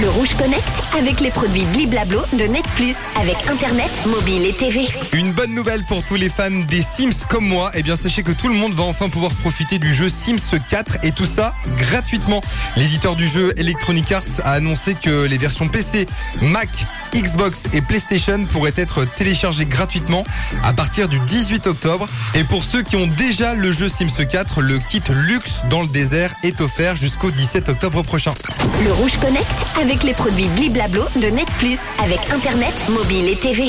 Le Rouge Connect avec les produits Bliblablo de Net Plus avec Internet, mobile et TV. Une bonne nouvelle pour tous les fans des Sims comme moi. Eh bien, sachez que tout le monde va enfin pouvoir profiter du jeu Sims 4 et tout ça gratuitement. L'éditeur du jeu Electronic Arts a annoncé que les versions PC, Mac, Xbox et PlayStation pourraient être téléchargées gratuitement à partir du 18 octobre. Et pour ceux qui ont déjà le jeu Sims 4, le kit luxe dans le désert est offert jusqu'au 17 octobre prochain. Le Rouge Connect avec les produits Bliblablo de Net Plus avec Internet, mobile et TV.